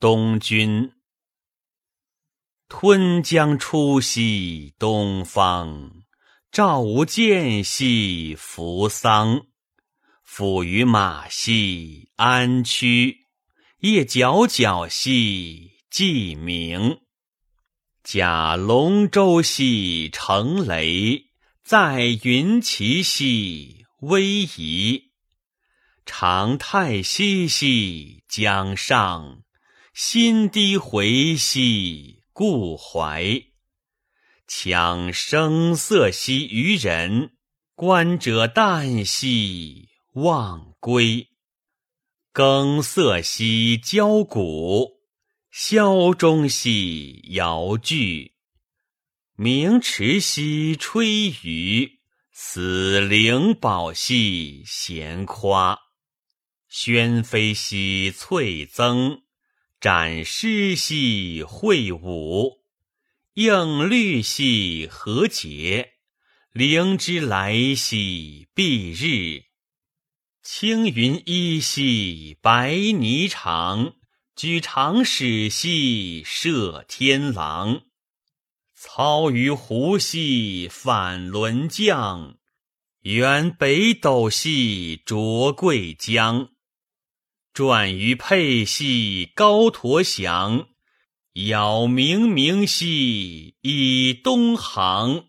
东君。吞江出兮东方，赵无间兮扶桑。抚于马兮安区，夜皎皎兮既明。驾龙舟兮乘雷，载云旗兮威仪。长太息兮江上，心低回兮故怀。强声色兮于人，观者旦兮忘归。更色兮交鼓，箫中兮遥炬。鸣池兮吹竽，死灵宝兮闲夸。宣妃兮翠增，展诗兮会舞。应律兮何节，灵之来兮蔽日。青云依兮白霓裳，举长矢兮射天狼。操于湖兮反轮降，原北斗兮浊桂江。转于沛兮高驼翔，杳冥冥兮以东航。